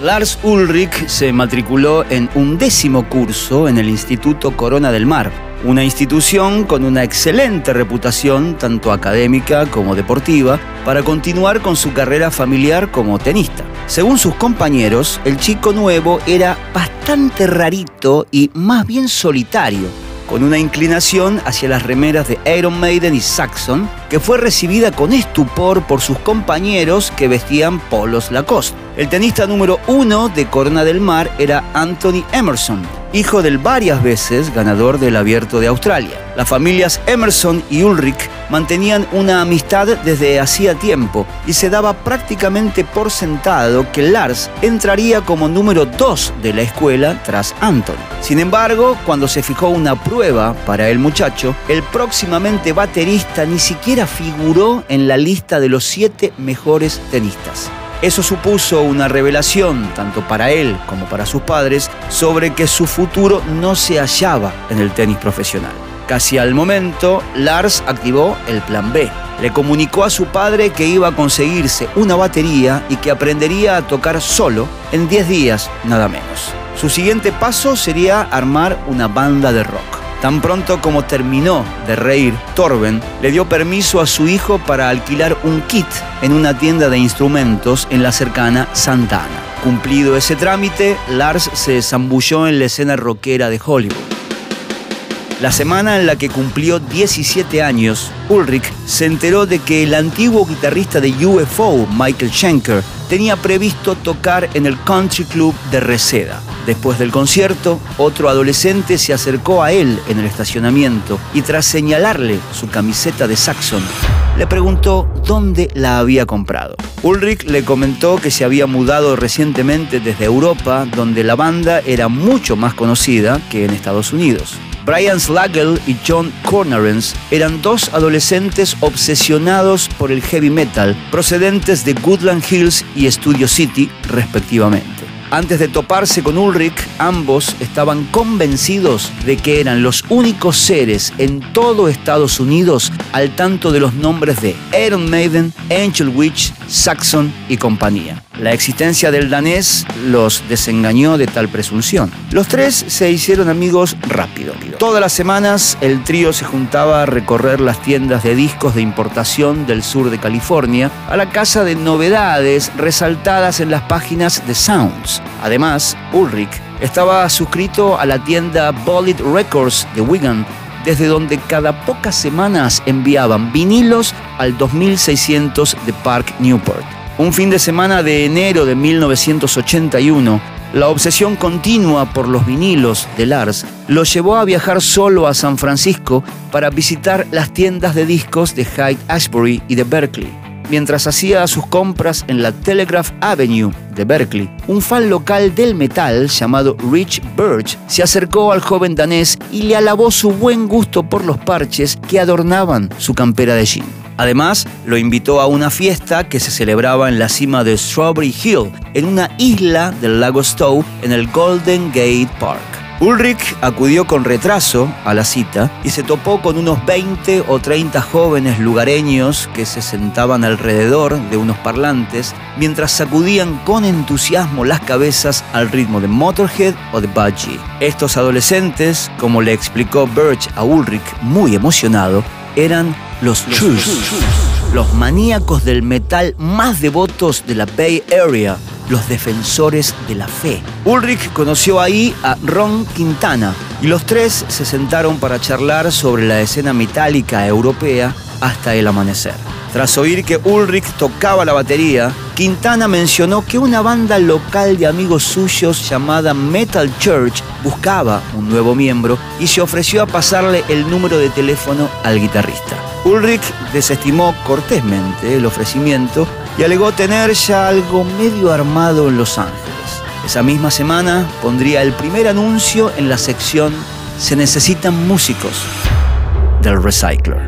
Lars Ulrich se matriculó en un décimo curso en el Instituto Corona del Mar, una institución con una excelente reputación tanto académica como deportiva para continuar con su carrera familiar como tenista. Según sus compañeros, el chico nuevo era bastante rarito y más bien solitario con una inclinación hacia las remeras de Iron Maiden y Saxon, que fue recibida con estupor por sus compañeros que vestían polos Lacoste. El tenista número uno de Corona del Mar era Anthony Emerson, hijo del varias veces ganador del Abierto de Australia. Las familias Emerson y Ulrich mantenían una amistad desde hacía tiempo y se daba prácticamente por sentado que Lars entraría como número dos de la escuela tras Anthony. Sin embargo, cuando se fijó una prueba para el muchacho, el próximamente baterista ni siquiera figuró en la lista de los siete mejores tenistas. Eso supuso una revelación, tanto para él como para sus padres, sobre que su futuro no se hallaba en el tenis profesional. Casi al momento, Lars activó el plan B. Le comunicó a su padre que iba a conseguirse una batería y que aprendería a tocar solo en 10 días, nada menos. Su siguiente paso sería armar una banda de rock. Tan pronto como terminó de reír, Torben le dio permiso a su hijo para alquilar un kit en una tienda de instrumentos en la cercana Santa Ana. Cumplido ese trámite, Lars se zambulló en la escena rockera de Hollywood. La semana en la que cumplió 17 años, Ulrich se enteró de que el antiguo guitarrista de UFO, Michael Schenker, tenía previsto tocar en el Country Club de Reseda. Después del concierto, otro adolescente se acercó a él en el estacionamiento y tras señalarle su camiseta de Saxon, le preguntó dónde la había comprado. Ulrich le comentó que se había mudado recientemente desde Europa, donde la banda era mucho más conocida que en Estados Unidos. Brian Slagel y John Cornarens eran dos adolescentes obsesionados por el heavy metal, procedentes de Goodland Hills y Studio City, respectivamente. Antes de toparse con Ulrich, ambos estaban convencidos de que eran los únicos seres en todo Estados Unidos al tanto de los nombres de Iron Maiden, Angel Witch, Saxon y compañía. La existencia del danés los desengañó de tal presunción. Los tres se hicieron amigos rápido. Todas las semanas el trío se juntaba a recorrer las tiendas de discos de importación del sur de California a la casa de novedades resaltadas en las páginas de Sounds. Además, Ulrich estaba suscrito a la tienda Bullet Records de Wigan desde donde cada pocas semanas enviaban vinilos al 2600 de Park Newport. Un fin de semana de enero de 1981, la obsesión continua por los vinilos de Lars lo llevó a viajar solo a San Francisco para visitar las tiendas de discos de Hyde Ashbury y de Berkeley. Mientras hacía sus compras en la Telegraph Avenue de Berkeley, un fan local del metal llamado Rich Birch se acercó al joven danés y le alabó su buen gusto por los parches que adornaban su campera de jean. Además, lo invitó a una fiesta que se celebraba en la cima de Strawberry Hill, en una isla del lago Stowe, en el Golden Gate Park. Ulrich acudió con retraso a la cita y se topó con unos 20 o 30 jóvenes lugareños que se sentaban alrededor de unos parlantes mientras sacudían con entusiasmo las cabezas al ritmo de Motorhead o de Budgie. Estos adolescentes, como le explicó Birch a Ulrich muy emocionado, eran los los maníacos del metal más devotos de la Bay Area, los defensores de la fe. Ulrich conoció ahí a Ron Quintana y los tres se sentaron para charlar sobre la escena metálica europea hasta el amanecer. Tras oír que Ulrich tocaba la batería, Quintana mencionó que una banda local de amigos suyos llamada Metal Church buscaba un nuevo miembro y se ofreció a pasarle el número de teléfono al guitarrista. Ulrich desestimó cortésmente el ofrecimiento y alegó tener ya algo medio armado en Los Ángeles. Esa misma semana pondría el primer anuncio en la sección se necesitan músicos del Recycler.